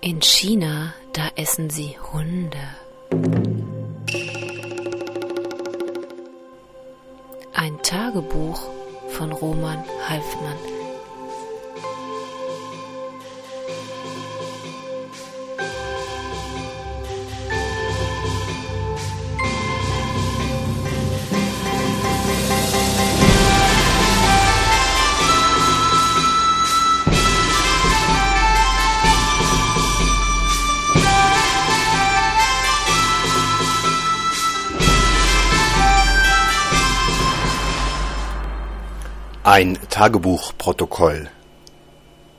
In China, da essen sie Hunde. Ein Tagebuch von Roman Halfmann. Ein Tagebuchprotokoll.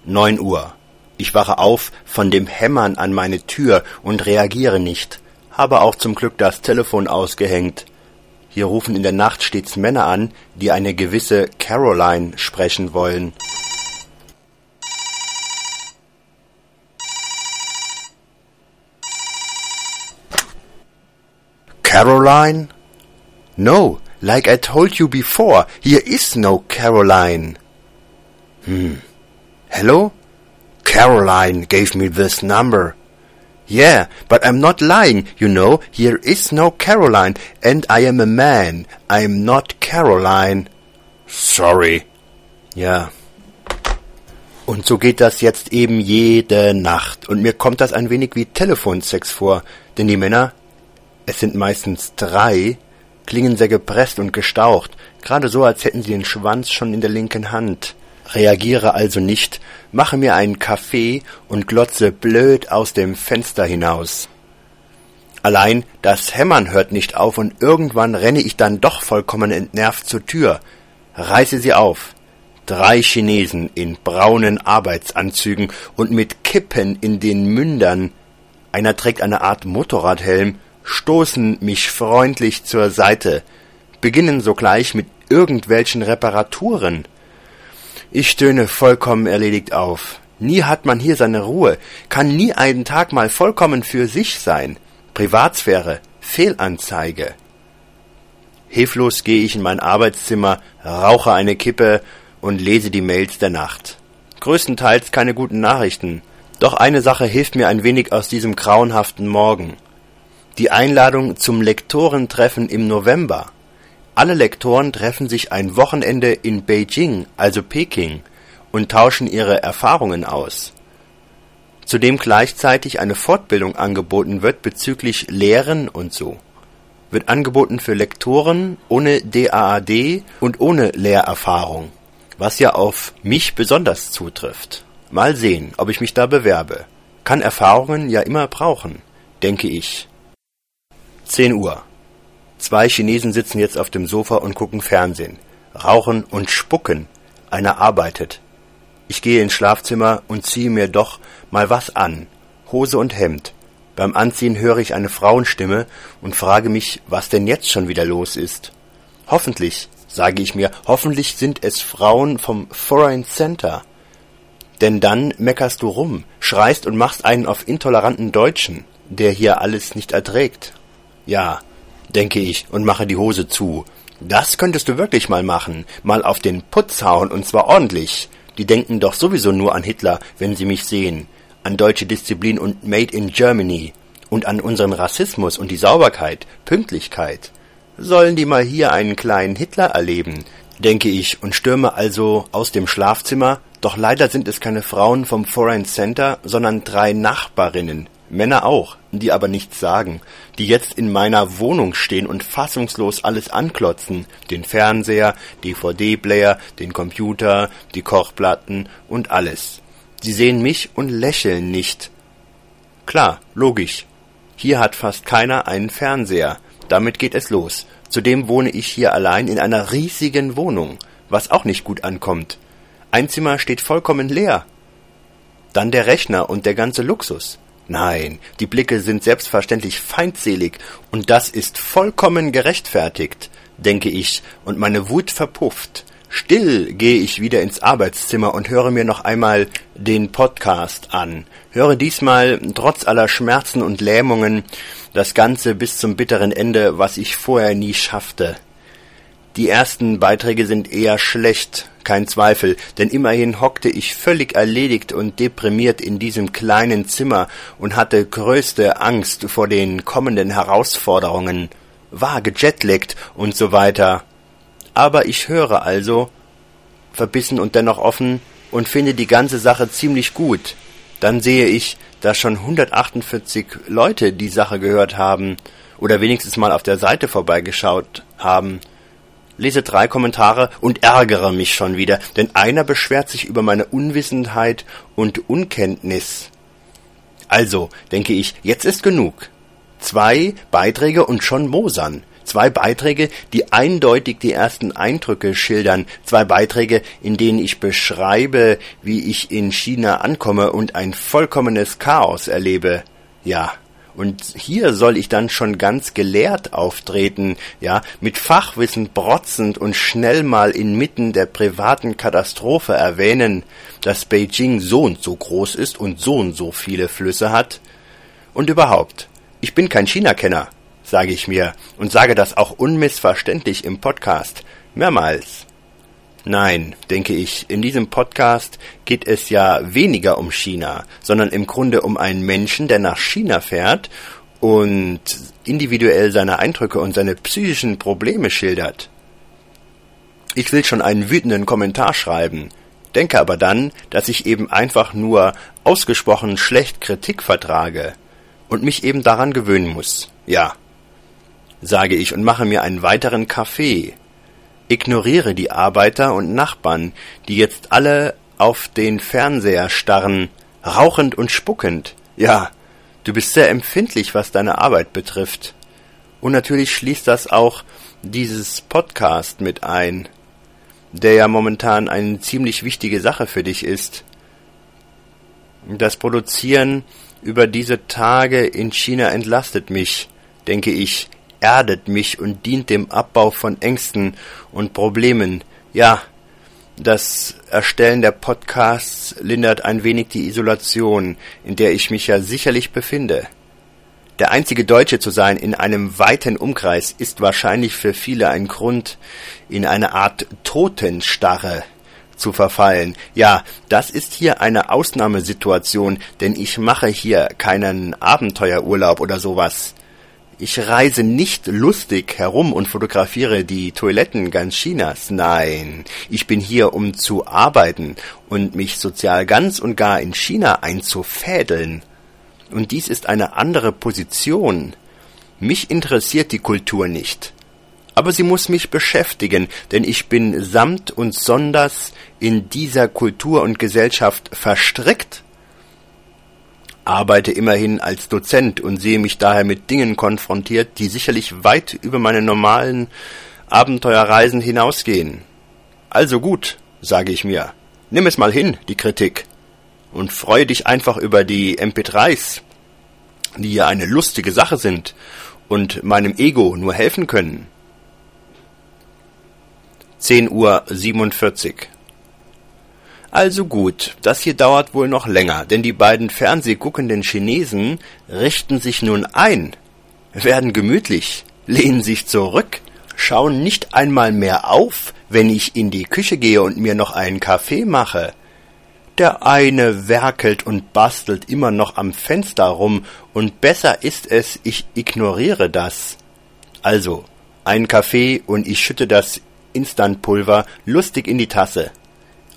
Neun Uhr. Ich wache auf von dem Hämmern an meine Tür und reagiere nicht. Habe auch zum Glück das Telefon ausgehängt. Hier rufen in der Nacht stets Männer an, die eine gewisse Caroline sprechen wollen. Caroline? No, Like I told you before, here is no Caroline. Hmm. Hello? Caroline gave me this number. Yeah, but I'm not lying, you know, here is no Caroline, and I am a man. I'm not Caroline. Sorry. Ja. Und so geht das jetzt eben jede Nacht. Und mir kommt das ein wenig wie Telefonsex vor, denn die Männer, es sind meistens drei, klingen sehr gepresst und gestaucht, gerade so, als hätten sie den Schwanz schon in der linken Hand. Reagiere also nicht, mache mir einen Kaffee und glotze blöd aus dem Fenster hinaus. Allein das Hämmern hört nicht auf und irgendwann renne ich dann doch vollkommen entnervt zur Tür, reiße sie auf. Drei Chinesen in braunen Arbeitsanzügen und mit Kippen in den Mündern. Einer trägt eine Art Motorradhelm stoßen mich freundlich zur Seite, beginnen sogleich mit irgendwelchen Reparaturen. Ich stöhne vollkommen erledigt auf. Nie hat man hier seine Ruhe, kann nie einen Tag mal vollkommen für sich sein. Privatsphäre, Fehlanzeige. Hilflos gehe ich in mein Arbeitszimmer, rauche eine Kippe und lese die Mails der Nacht. Größtenteils keine guten Nachrichten. Doch eine Sache hilft mir ein wenig aus diesem grauenhaften Morgen die Einladung zum Lektorentreffen im November. Alle Lektoren treffen sich ein Wochenende in Beijing, also Peking, und tauschen ihre Erfahrungen aus. Zudem gleichzeitig eine Fortbildung angeboten wird bezüglich Lehren und so. Wird angeboten für Lektoren ohne DAAD und ohne Lehrerfahrung, was ja auf mich besonders zutrifft. Mal sehen, ob ich mich da bewerbe. Kann Erfahrungen ja immer brauchen, denke ich. Zehn Uhr. Zwei Chinesen sitzen jetzt auf dem Sofa und gucken Fernsehen, rauchen und spucken. Einer arbeitet. Ich gehe ins Schlafzimmer und ziehe mir doch mal was an. Hose und Hemd. Beim Anziehen höre ich eine Frauenstimme und frage mich, was denn jetzt schon wieder los ist. Hoffentlich, sage ich mir, hoffentlich sind es Frauen vom Foreign Center. Denn dann meckerst du rum, schreist und machst einen auf intoleranten Deutschen, der hier alles nicht erträgt. Ja, denke ich und mache die Hose zu. Das könntest du wirklich mal machen, mal auf den Putz hauen und zwar ordentlich. Die denken doch sowieso nur an Hitler, wenn sie mich sehen, an deutsche Disziplin und Made in Germany und an unseren Rassismus und die Sauberkeit, Pünktlichkeit. Sollen die mal hier einen kleinen Hitler erleben, denke ich und stürme also aus dem Schlafzimmer, doch leider sind es keine Frauen vom Foreign Center, sondern drei Nachbarinnen, Männer auch, die aber nichts sagen, die jetzt in meiner Wohnung stehen und fassungslos alles anklotzen, den Fernseher, DVD-Player, den Computer, die Kochplatten und alles. Sie sehen mich und lächeln nicht. Klar, logisch. Hier hat fast keiner einen Fernseher. Damit geht es los. Zudem wohne ich hier allein in einer riesigen Wohnung, was auch nicht gut ankommt. Ein Zimmer steht vollkommen leer. Dann der Rechner und der ganze Luxus. Nein, die Blicke sind selbstverständlich feindselig, und das ist vollkommen gerechtfertigt, denke ich, und meine Wut verpufft. Still gehe ich wieder ins Arbeitszimmer und höre mir noch einmal den Podcast an. Höre diesmal, trotz aller Schmerzen und Lähmungen, das Ganze bis zum bitteren Ende, was ich vorher nie schaffte. Die ersten Beiträge sind eher schlecht, kein Zweifel, denn immerhin hockte ich völlig erledigt und deprimiert in diesem kleinen Zimmer und hatte größte Angst vor den kommenden Herausforderungen, war gejetlaggt und so weiter. Aber ich höre also, verbissen und dennoch offen, und finde die ganze Sache ziemlich gut. Dann sehe ich, dass schon 148 Leute die Sache gehört haben oder wenigstens mal auf der Seite vorbeigeschaut haben. Lese drei Kommentare und ärgere mich schon wieder, denn einer beschwert sich über meine Unwissenheit und Unkenntnis. Also, denke ich, jetzt ist genug. Zwei Beiträge und schon Mosern. Zwei Beiträge, die eindeutig die ersten Eindrücke schildern. Zwei Beiträge, in denen ich beschreibe, wie ich in China ankomme und ein vollkommenes Chaos erlebe. Ja. Und hier soll ich dann schon ganz gelehrt auftreten, ja, mit Fachwissen brotzend und schnell mal inmitten der privaten Katastrophe erwähnen, dass Beijing so und so groß ist und so und so viele Flüsse hat. Und überhaupt, ich bin kein China-Kenner sage ich mir, und sage das auch unmissverständlich im Podcast, mehrmals. Nein, denke ich, in diesem Podcast geht es ja weniger um China, sondern im Grunde um einen Menschen, der nach China fährt und individuell seine Eindrücke und seine psychischen Probleme schildert. Ich will schon einen wütenden Kommentar schreiben, denke aber dann, dass ich eben einfach nur ausgesprochen schlecht Kritik vertrage und mich eben daran gewöhnen muss. Ja, sage ich und mache mir einen weiteren Kaffee. Ignoriere die Arbeiter und Nachbarn, die jetzt alle auf den Fernseher starren, rauchend und spuckend. Ja, du bist sehr empfindlich, was deine Arbeit betrifft. Und natürlich schließt das auch dieses Podcast mit ein, der ja momentan eine ziemlich wichtige Sache für dich ist. Das Produzieren über diese Tage in China entlastet mich, denke ich, erdet mich und dient dem Abbau von Ängsten und Problemen. Ja, das Erstellen der Podcasts lindert ein wenig die Isolation, in der ich mich ja sicherlich befinde. Der einzige Deutsche zu sein in einem weiten Umkreis ist wahrscheinlich für viele ein Grund, in eine Art Totenstarre zu verfallen. Ja, das ist hier eine Ausnahmesituation, denn ich mache hier keinen Abenteuerurlaub oder sowas. Ich reise nicht lustig herum und fotografiere die Toiletten ganz Chinas. Nein, ich bin hier, um zu arbeiten und mich sozial ganz und gar in China einzufädeln. Und dies ist eine andere Position. Mich interessiert die Kultur nicht. Aber sie muss mich beschäftigen, denn ich bin samt und sonders in dieser Kultur und Gesellschaft verstrickt arbeite immerhin als Dozent und sehe mich daher mit Dingen konfrontiert, die sicherlich weit über meine normalen Abenteuerreisen hinausgehen. Also gut, sage ich mir, nimm es mal hin, die Kritik, und freue dich einfach über die MP3s, die ja eine lustige Sache sind und meinem Ego nur helfen können. 10 Uhr 47 also gut, das hier dauert wohl noch länger, denn die beiden fernsehguckenden Chinesen richten sich nun ein, werden gemütlich, lehnen sich zurück, schauen nicht einmal mehr auf, wenn ich in die Küche gehe und mir noch einen Kaffee mache. Der eine werkelt und bastelt immer noch am Fenster rum, und besser ist es, ich ignoriere das. Also, ein Kaffee und ich schütte das Instantpulver lustig in die Tasse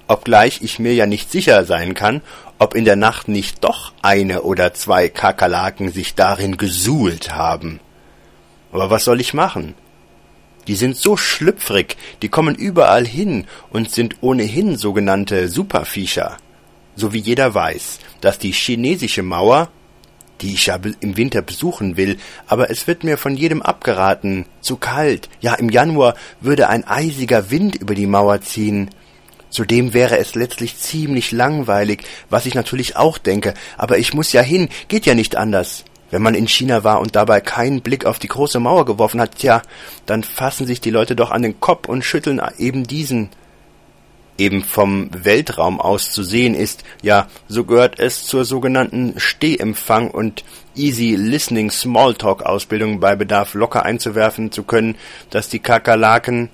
obgleich ich mir ja nicht sicher sein kann, ob in der Nacht nicht doch eine oder zwei Kakerlaken sich darin gesuhlt haben. Aber was soll ich machen? Die sind so schlüpfrig, die kommen überall hin und sind ohnehin sogenannte Superviecher. So wie jeder weiß, dass die chinesische Mauer, die ich ja im Winter besuchen will, aber es wird mir von jedem abgeraten, zu kalt, ja im Januar würde ein eisiger Wind über die Mauer ziehen, Zudem wäre es letztlich ziemlich langweilig, was ich natürlich auch denke, aber ich muss ja hin, geht ja nicht anders. Wenn man in China war und dabei keinen Blick auf die große Mauer geworfen hat, tja, dann fassen sich die Leute doch an den Kopf und schütteln eben diesen. Eben vom Weltraum aus zu sehen ist, ja, so gehört es zur sogenannten Stehempfang und Easy Listening Smalltalk Ausbildung bei Bedarf locker einzuwerfen zu können, dass die Kakerlaken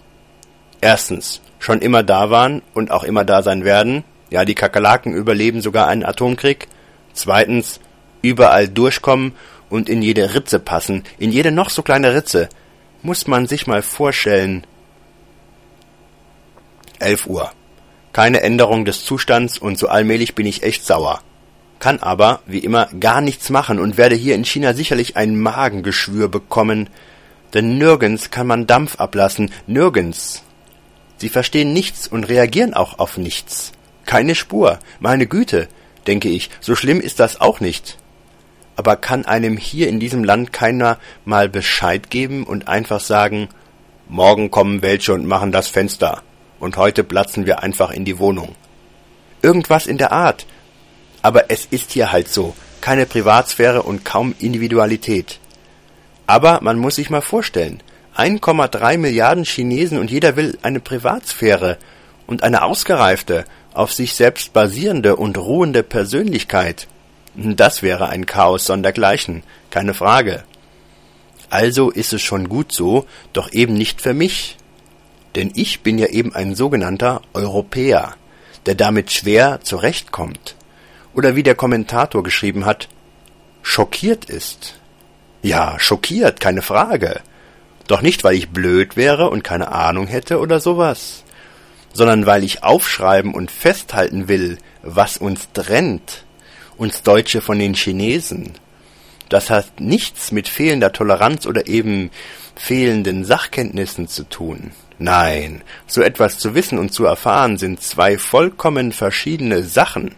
erstens schon immer da waren und auch immer da sein werden. Ja, die Kakerlaken überleben sogar einen Atomkrieg. Zweitens, überall durchkommen und in jede Ritze passen, in jede noch so kleine Ritze. Muss man sich mal vorstellen. 11 Uhr. Keine Änderung des Zustands und so allmählich bin ich echt sauer. Kann aber, wie immer, gar nichts machen und werde hier in China sicherlich ein Magengeschwür bekommen, denn nirgends kann man Dampf ablassen, nirgends. Sie verstehen nichts und reagieren auch auf nichts. Keine Spur, meine Güte, denke ich, so schlimm ist das auch nicht. Aber kann einem hier in diesem Land keiner mal Bescheid geben und einfach sagen, morgen kommen welche und machen das Fenster, und heute platzen wir einfach in die Wohnung. Irgendwas in der Art. Aber es ist hier halt so, keine Privatsphäre und kaum Individualität. Aber man muss sich mal vorstellen, 1,3 Milliarden Chinesen und jeder will eine Privatsphäre und eine ausgereifte, auf sich selbst basierende und ruhende Persönlichkeit. Das wäre ein Chaos sondergleichen, keine Frage. Also ist es schon gut so, doch eben nicht für mich. Denn ich bin ja eben ein sogenannter Europäer, der damit schwer zurechtkommt. Oder wie der Kommentator geschrieben hat, schockiert ist. Ja, schockiert, keine Frage. Doch nicht, weil ich blöd wäre und keine Ahnung hätte oder sowas, sondern weil ich aufschreiben und festhalten will, was uns trennt, uns Deutsche von den Chinesen. Das hat nichts mit fehlender Toleranz oder eben fehlenden Sachkenntnissen zu tun. Nein, so etwas zu wissen und zu erfahren sind zwei vollkommen verschiedene Sachen.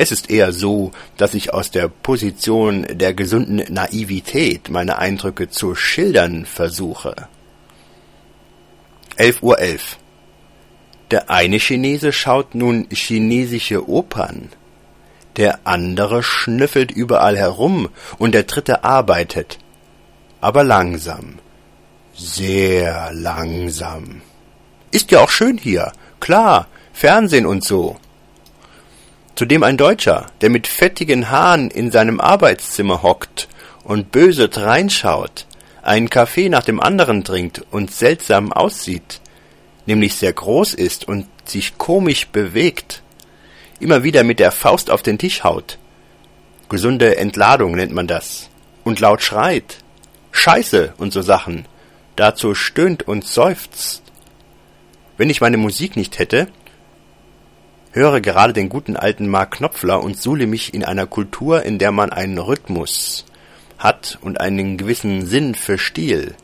Es ist eher so, dass ich aus der Position der gesunden Naivität meine Eindrücke zu schildern versuche. 11.11 Uhr. 11. Der eine Chinese schaut nun chinesische Opern, der andere schnüffelt überall herum und der dritte arbeitet, aber langsam, sehr langsam. Ist ja auch schön hier, klar, Fernsehen und so. Zudem ein Deutscher, der mit fettigen Haaren in seinem Arbeitszimmer hockt und böse reinschaut, einen Kaffee nach dem anderen trinkt und seltsam aussieht, nämlich sehr groß ist und sich komisch bewegt, immer wieder mit der Faust auf den Tisch haut. Gesunde Entladung nennt man das. Und laut schreit. Scheiße und so Sachen. Dazu stöhnt und seufzt. Wenn ich meine Musik nicht hätte, höre gerade den guten alten Mark Knopfler und suhle mich in einer Kultur, in der man einen Rhythmus hat und einen gewissen Sinn für Stil.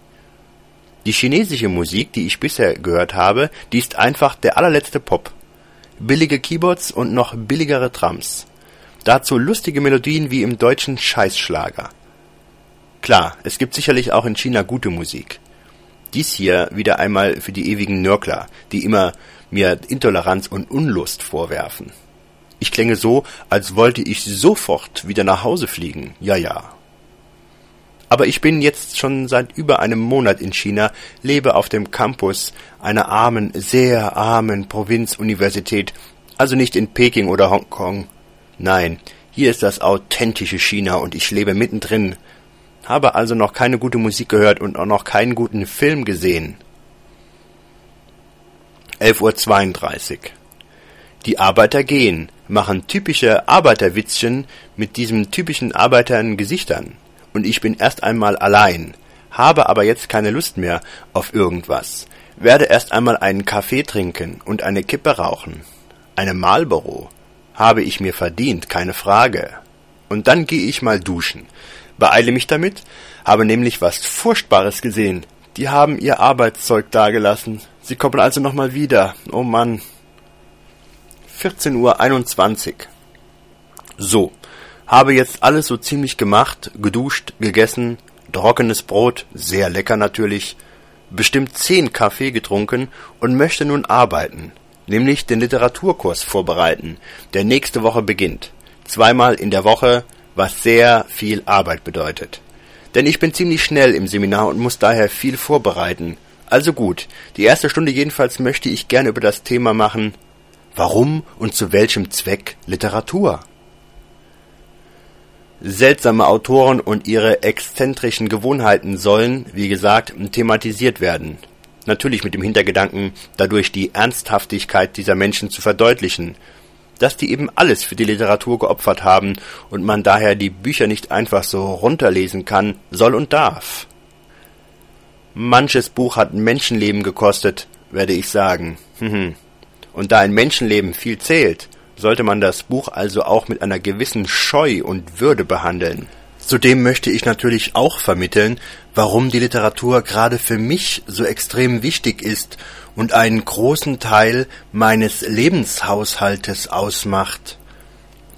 Die chinesische Musik, die ich bisher gehört habe, die ist einfach der allerletzte Pop. Billige Keyboards und noch billigere Drums. Dazu lustige Melodien wie im deutschen Scheißschlager. Klar, es gibt sicherlich auch in China gute Musik. Dies hier wieder einmal für die ewigen Nörgler, die immer mir Intoleranz und Unlust vorwerfen. Ich klänge so, als wollte ich sofort wieder nach Hause fliegen. Ja, ja. Aber ich bin jetzt schon seit über einem Monat in China, lebe auf dem Campus einer armen, sehr armen Provinzuniversität, also nicht in Peking oder Hongkong. Nein, hier ist das authentische China und ich lebe mittendrin, habe also noch keine gute Musik gehört und auch noch keinen guten Film gesehen. 11.32 Uhr. Die Arbeiter gehen, machen typische Arbeiterwitzchen mit diesem typischen Arbeitern Gesichtern. Und ich bin erst einmal allein, habe aber jetzt keine Lust mehr auf irgendwas, werde erst einmal einen Kaffee trinken und eine Kippe rauchen. Eine Marlboro habe ich mir verdient, keine Frage. Und dann gehe ich mal duschen. Beeile mich damit, habe nämlich was Furchtbares gesehen. Die haben ihr Arbeitszeug dagelassen. Sie kommen also nochmal wieder. Oh Mann. 14.21 Uhr. So, habe jetzt alles so ziemlich gemacht, geduscht, gegessen, trockenes Brot, sehr lecker natürlich, bestimmt zehn Kaffee getrunken und möchte nun arbeiten, nämlich den Literaturkurs vorbereiten, der nächste Woche beginnt. Zweimal in der Woche, was sehr viel Arbeit bedeutet. Denn ich bin ziemlich schnell im Seminar und muss daher viel vorbereiten, also gut, die erste Stunde jedenfalls möchte ich gerne über das Thema machen, warum und zu welchem Zweck Literatur? Seltsame Autoren und ihre exzentrischen Gewohnheiten sollen, wie gesagt, thematisiert werden. Natürlich mit dem Hintergedanken, dadurch die Ernsthaftigkeit dieser Menschen zu verdeutlichen, dass die eben alles für die Literatur geopfert haben und man daher die Bücher nicht einfach so runterlesen kann, soll und darf. Manches Buch hat Menschenleben gekostet, werde ich sagen. und da ein Menschenleben viel zählt, sollte man das Buch also auch mit einer gewissen Scheu und Würde behandeln. Zudem möchte ich natürlich auch vermitteln, warum die Literatur gerade für mich so extrem wichtig ist und einen großen Teil meines Lebenshaushaltes ausmacht.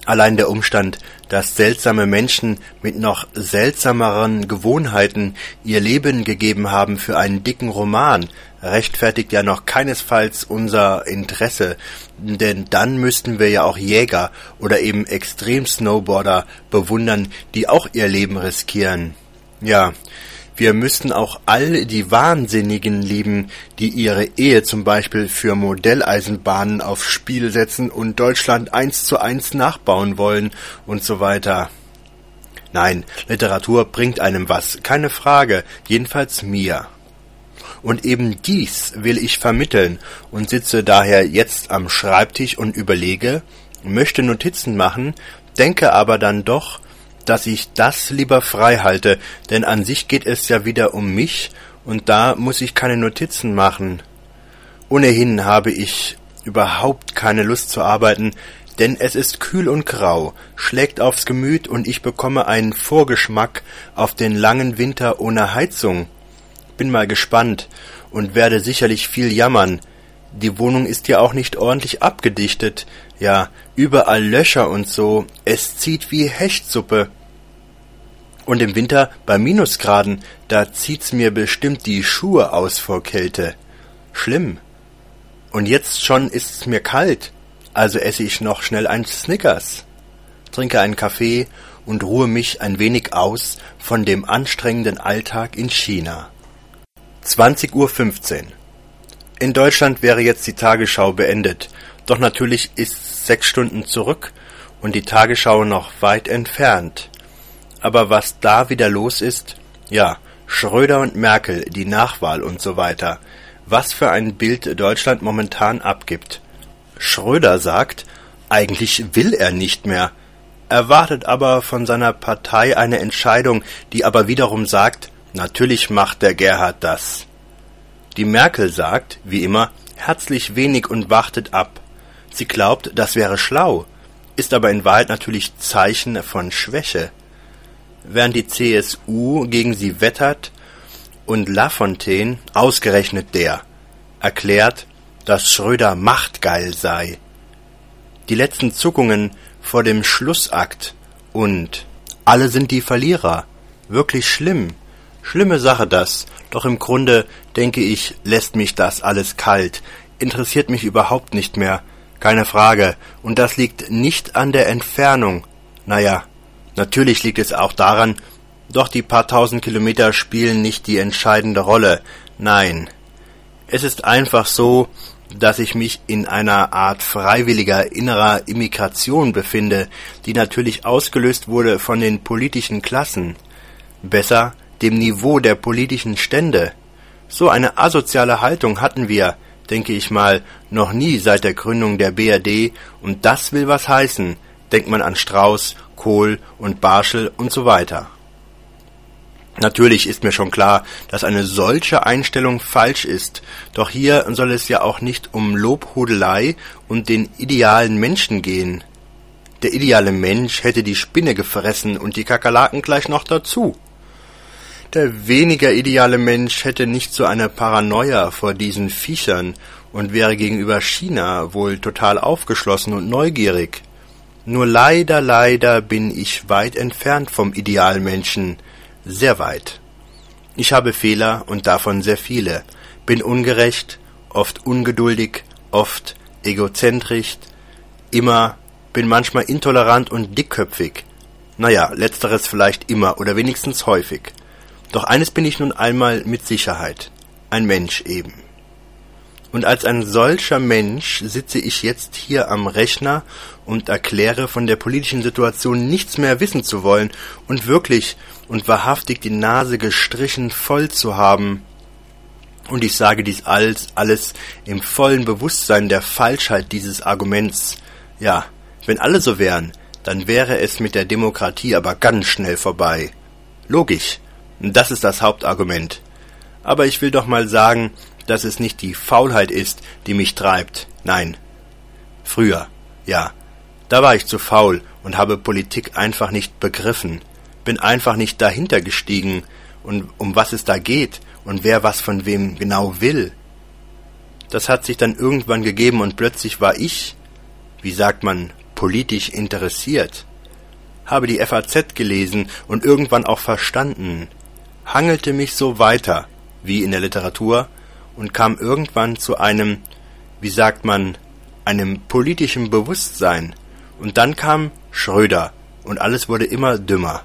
Allein der Umstand, dass seltsame Menschen mit noch seltsameren Gewohnheiten ihr Leben gegeben haben für einen dicken Roman, rechtfertigt ja noch keinesfalls unser Interesse, denn dann müssten wir ja auch Jäger oder eben Extrem-Snowboarder bewundern, die auch ihr Leben riskieren. Ja, wir müssten auch all die Wahnsinnigen lieben, die ihre Ehe zum Beispiel für Modelleisenbahnen aufs Spiel setzen und Deutschland eins zu eins nachbauen wollen und so weiter. Nein, Literatur bringt einem was, keine Frage, jedenfalls mir. Und eben dies will ich vermitteln und sitze daher jetzt am Schreibtisch und überlege, möchte Notizen machen, denke aber dann doch, dass ich das lieber frei halte, denn an sich geht es ja wieder um mich, und da muss ich keine Notizen machen. Ohnehin habe ich überhaupt keine Lust zu arbeiten, denn es ist kühl und grau, schlägt aufs Gemüt und ich bekomme einen Vorgeschmack auf den langen Winter ohne Heizung. Bin mal gespannt und werde sicherlich viel jammern. Die Wohnung ist ja auch nicht ordentlich abgedichtet, ja, überall Löcher und so, es zieht wie Hechtsuppe. Und im Winter bei Minusgraden, da zieht's mir bestimmt die Schuhe aus vor Kälte. Schlimm. Und jetzt schon ist's mir kalt, also esse ich noch schnell ein Snickers, trinke einen Kaffee und ruhe mich ein wenig aus von dem anstrengenden Alltag in China. 20.15 Uhr. In Deutschland wäre jetzt die Tagesschau beendet, doch natürlich ist sechs Stunden zurück und die Tagesschau noch weit entfernt. Aber was da wieder los ist, ja, Schröder und Merkel, die Nachwahl und so weiter. Was für ein Bild Deutschland momentan abgibt. Schröder sagt, eigentlich will er nicht mehr, erwartet aber von seiner Partei eine Entscheidung, die aber wiederum sagt, natürlich macht der Gerhard das. Die Merkel sagt, wie immer, herzlich wenig und wartet ab. Sie glaubt, das wäre schlau, ist aber in Wahrheit natürlich Zeichen von Schwäche während die CSU gegen sie wettert und Lafontaine, ausgerechnet der, erklärt, dass Schröder machtgeil sei. Die letzten Zuckungen vor dem Schlussakt und alle sind die Verlierer. Wirklich schlimm. Schlimme Sache das, doch im Grunde, denke ich, lässt mich das alles kalt, interessiert mich überhaupt nicht mehr, keine Frage, und das liegt nicht an der Entfernung. Naja, Natürlich liegt es auch daran, doch die paar tausend Kilometer spielen nicht die entscheidende Rolle. Nein. Es ist einfach so, dass ich mich in einer Art freiwilliger innerer Immigration befinde, die natürlich ausgelöst wurde von den politischen Klassen. Besser dem Niveau der politischen Stände. So eine asoziale Haltung hatten wir, denke ich mal, noch nie seit der Gründung der BRD, und das will was heißen, denkt man an Strauß Kohl und Barschel und so weiter. Natürlich ist mir schon klar, dass eine solche Einstellung falsch ist, doch hier soll es ja auch nicht um Lobhudelei und den idealen Menschen gehen. Der ideale Mensch hätte die Spinne gefressen und die Kakerlaken gleich noch dazu. Der weniger ideale Mensch hätte nicht so eine Paranoia vor diesen Viechern und wäre gegenüber China wohl total aufgeschlossen und neugierig. Nur leider, leider bin ich weit entfernt vom Idealmenschen, sehr weit. Ich habe Fehler und davon sehr viele, bin ungerecht, oft ungeduldig, oft egozentrisch, immer, bin manchmal intolerant und dickköpfig. Naja, letzteres vielleicht immer oder wenigstens häufig. Doch eines bin ich nun einmal mit Sicherheit, ein Mensch eben. Und als ein solcher Mensch sitze ich jetzt hier am Rechner und erkläre von der politischen Situation nichts mehr wissen zu wollen und wirklich und wahrhaftig die Nase gestrichen voll zu haben. Und ich sage dies alles, alles im vollen Bewusstsein der Falschheit dieses Arguments. Ja, wenn alle so wären, dann wäre es mit der Demokratie aber ganz schnell vorbei. Logisch. Das ist das Hauptargument. Aber ich will doch mal sagen, dass es nicht die Faulheit ist, die mich treibt. Nein. Früher, ja. Da war ich zu faul und habe Politik einfach nicht begriffen. Bin einfach nicht dahinter gestiegen und um was es da geht und wer was von wem genau will. Das hat sich dann irgendwann gegeben und plötzlich war ich, wie sagt man, politisch interessiert. Habe die FAZ gelesen und irgendwann auch verstanden, hangelte mich so weiter, wie in der Literatur, und kam irgendwann zu einem, wie sagt man, einem politischen Bewusstsein. Und dann kam Schröder und alles wurde immer dümmer.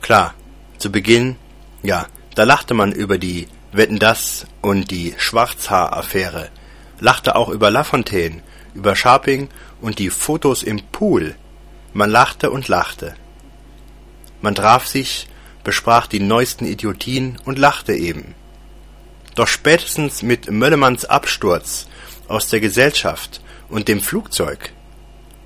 Klar, zu Beginn, ja, da lachte man über die Wetten das und die Schwarzhaar-Affäre, lachte auch über Lafontaine, über Sharping und die Fotos im Pool. Man lachte und lachte. Man traf sich, besprach die neuesten Idiotien und lachte eben. Doch spätestens mit Möllemanns Absturz aus der Gesellschaft und dem Flugzeug,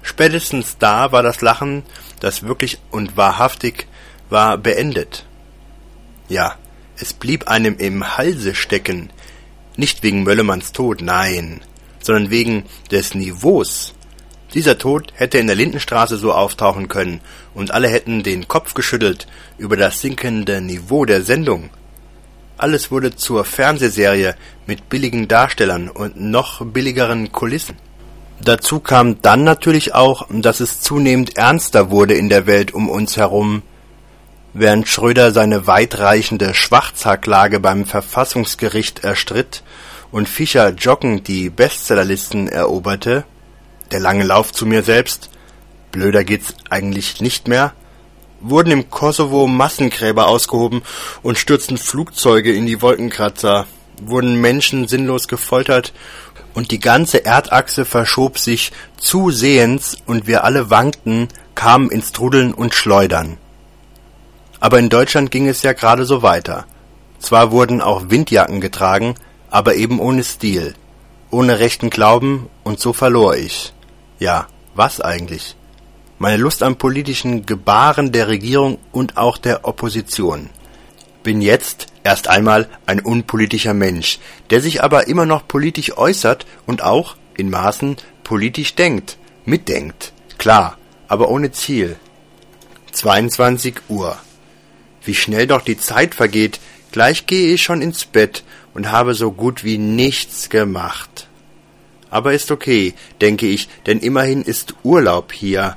spätestens da war das Lachen, das wirklich und wahrhaftig war, beendet. Ja, es blieb einem im Halse stecken, nicht wegen Möllemanns Tod, nein, sondern wegen des Niveaus. Dieser Tod hätte in der Lindenstraße so auftauchen können, und alle hätten den Kopf geschüttelt über das sinkende Niveau der Sendung. Alles wurde zur Fernsehserie mit billigen Darstellern und noch billigeren Kulissen. Dazu kam dann natürlich auch, dass es zunehmend ernster wurde in der Welt um uns herum, Während Schröder seine weitreichende Schwarzhaarklage beim Verfassungsgericht erstritt und Fischer joggend die Bestsellerlisten eroberte. Der lange Lauf zu mir selbst. (blöder geht's eigentlich nicht mehr), wurden im Kosovo Massengräber ausgehoben und stürzten Flugzeuge in die Wolkenkratzer, wurden Menschen sinnlos gefoltert und die ganze Erdachse verschob sich zusehends und wir alle wankten, kamen ins Trudeln und Schleudern aber in Deutschland ging es ja gerade so weiter. Zwar wurden auch Windjacken getragen, aber eben ohne Stil, ohne rechten Glauben, und so verlor ich. Ja, was eigentlich? Meine Lust am politischen Gebaren der Regierung und auch der Opposition. Bin jetzt erst einmal ein unpolitischer Mensch, der sich aber immer noch politisch äußert und auch, in Maßen, politisch denkt, mitdenkt. Klar, aber ohne Ziel. 22 Uhr. Wie schnell doch die Zeit vergeht, gleich gehe ich schon ins Bett und habe so gut wie nichts gemacht. Aber ist okay, denke ich, denn immerhin ist Urlaub hier.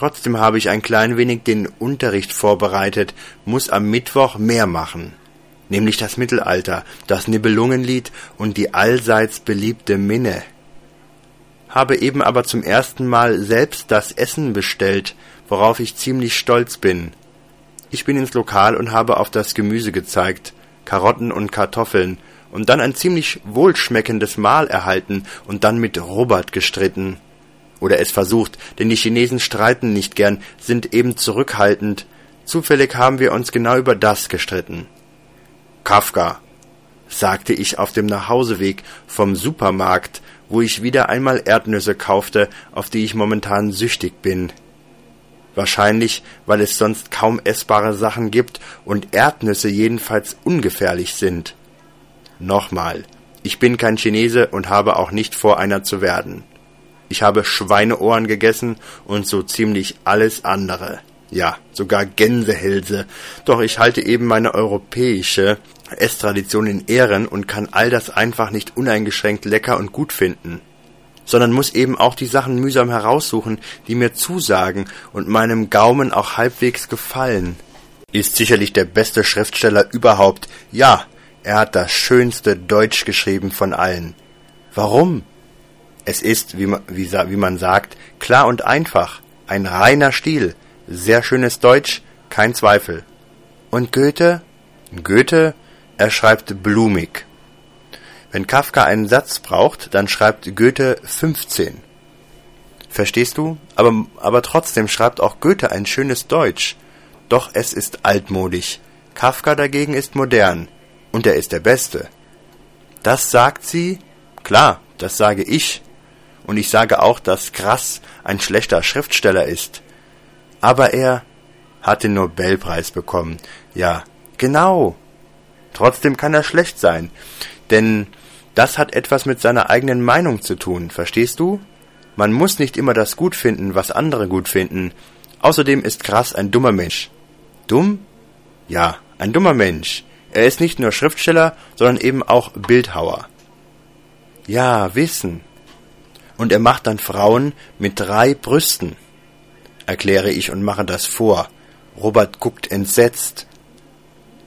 Trotzdem habe ich ein klein wenig den Unterricht vorbereitet, muss am Mittwoch mehr machen. Nämlich das Mittelalter, das Nibelungenlied und die allseits beliebte Minne. Habe eben aber zum ersten Mal selbst das Essen bestellt, worauf ich ziemlich stolz bin. Ich bin ins Lokal und habe auf das Gemüse gezeigt, Karotten und Kartoffeln, und dann ein ziemlich wohlschmeckendes Mahl erhalten und dann mit Robert gestritten. Oder es versucht, denn die Chinesen streiten nicht gern, sind eben zurückhaltend. Zufällig haben wir uns genau über das gestritten. Kafka, sagte ich auf dem Nachhauseweg vom Supermarkt, wo ich wieder einmal Erdnüsse kaufte, auf die ich momentan süchtig bin. Wahrscheinlich, weil es sonst kaum essbare Sachen gibt und Erdnüsse jedenfalls ungefährlich sind. Nochmal, ich bin kein Chinese und habe auch nicht vor, einer zu werden. Ich habe Schweineohren gegessen und so ziemlich alles andere. Ja, sogar Gänsehälse. Doch ich halte eben meine europäische Esstradition in Ehren und kann all das einfach nicht uneingeschränkt lecker und gut finden sondern muss eben auch die Sachen mühsam heraussuchen, die mir zusagen und meinem Gaumen auch halbwegs gefallen. Ist sicherlich der beste Schriftsteller überhaupt. Ja, er hat das schönste Deutsch geschrieben von allen. Warum? Es ist, wie man, wie, wie man sagt, klar und einfach, ein reiner Stil, sehr schönes Deutsch, kein Zweifel. Und Goethe? Goethe, er schreibt blumig. Wenn Kafka einen Satz braucht, dann schreibt Goethe 15. Verstehst du? Aber, aber trotzdem schreibt auch Goethe ein schönes Deutsch. Doch es ist altmodisch. Kafka dagegen ist modern. Und er ist der Beste. Das sagt sie? Klar, das sage ich. Und ich sage auch, dass Krass ein schlechter Schriftsteller ist. Aber er hat den Nobelpreis bekommen. Ja, genau. Trotzdem kann er schlecht sein. Denn das hat etwas mit seiner eigenen Meinung zu tun, verstehst du? Man muss nicht immer das gut finden, was andere gut finden. Außerdem ist Krass ein dummer Mensch. Dumm? Ja, ein dummer Mensch. Er ist nicht nur Schriftsteller, sondern eben auch Bildhauer. Ja, Wissen. Und er macht dann Frauen mit drei Brüsten, erkläre ich und mache das vor. Robert guckt entsetzt.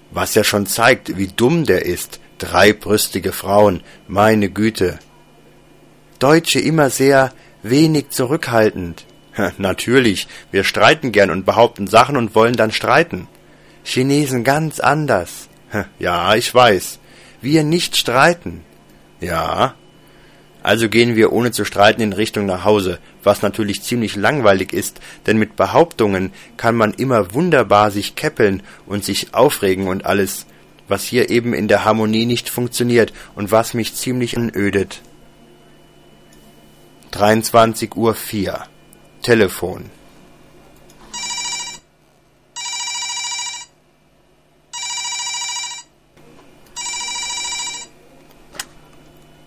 Was ja schon zeigt, wie dumm der ist. Dreibrüstige Frauen, meine Güte. Deutsche immer sehr wenig zurückhaltend. Natürlich, wir streiten gern und behaupten Sachen und wollen dann streiten. Chinesen ganz anders. Ja, ich weiß. Wir nicht streiten. Ja. Also gehen wir ohne zu streiten in Richtung nach Hause, was natürlich ziemlich langweilig ist, denn mit Behauptungen kann man immer wunderbar sich käppeln und sich aufregen und alles, was hier eben in der Harmonie nicht funktioniert und was mich ziemlich anödet. 23 Uhr 4 Telefon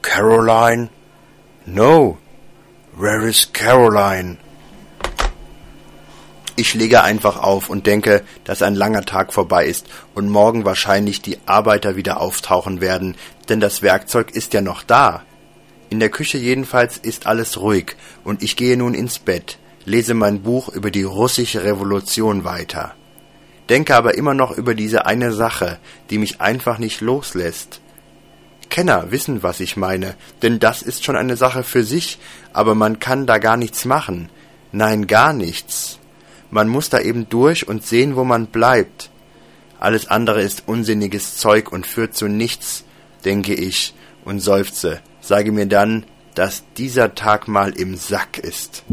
Caroline? No. Where is Caroline? Ich lege einfach auf und denke, dass ein langer Tag vorbei ist und morgen wahrscheinlich die Arbeiter wieder auftauchen werden, denn das Werkzeug ist ja noch da. In der Küche jedenfalls ist alles ruhig und ich gehe nun ins Bett, lese mein Buch über die russische Revolution weiter. Denke aber immer noch über diese eine Sache, die mich einfach nicht loslässt. Kenner wissen, was ich meine, denn das ist schon eine Sache für sich, aber man kann da gar nichts machen. Nein, gar nichts. Man muss da eben durch und sehen, wo man bleibt. Alles andere ist unsinniges Zeug und führt zu nichts, denke ich und seufze, sage mir dann, dass dieser Tag mal im Sack ist.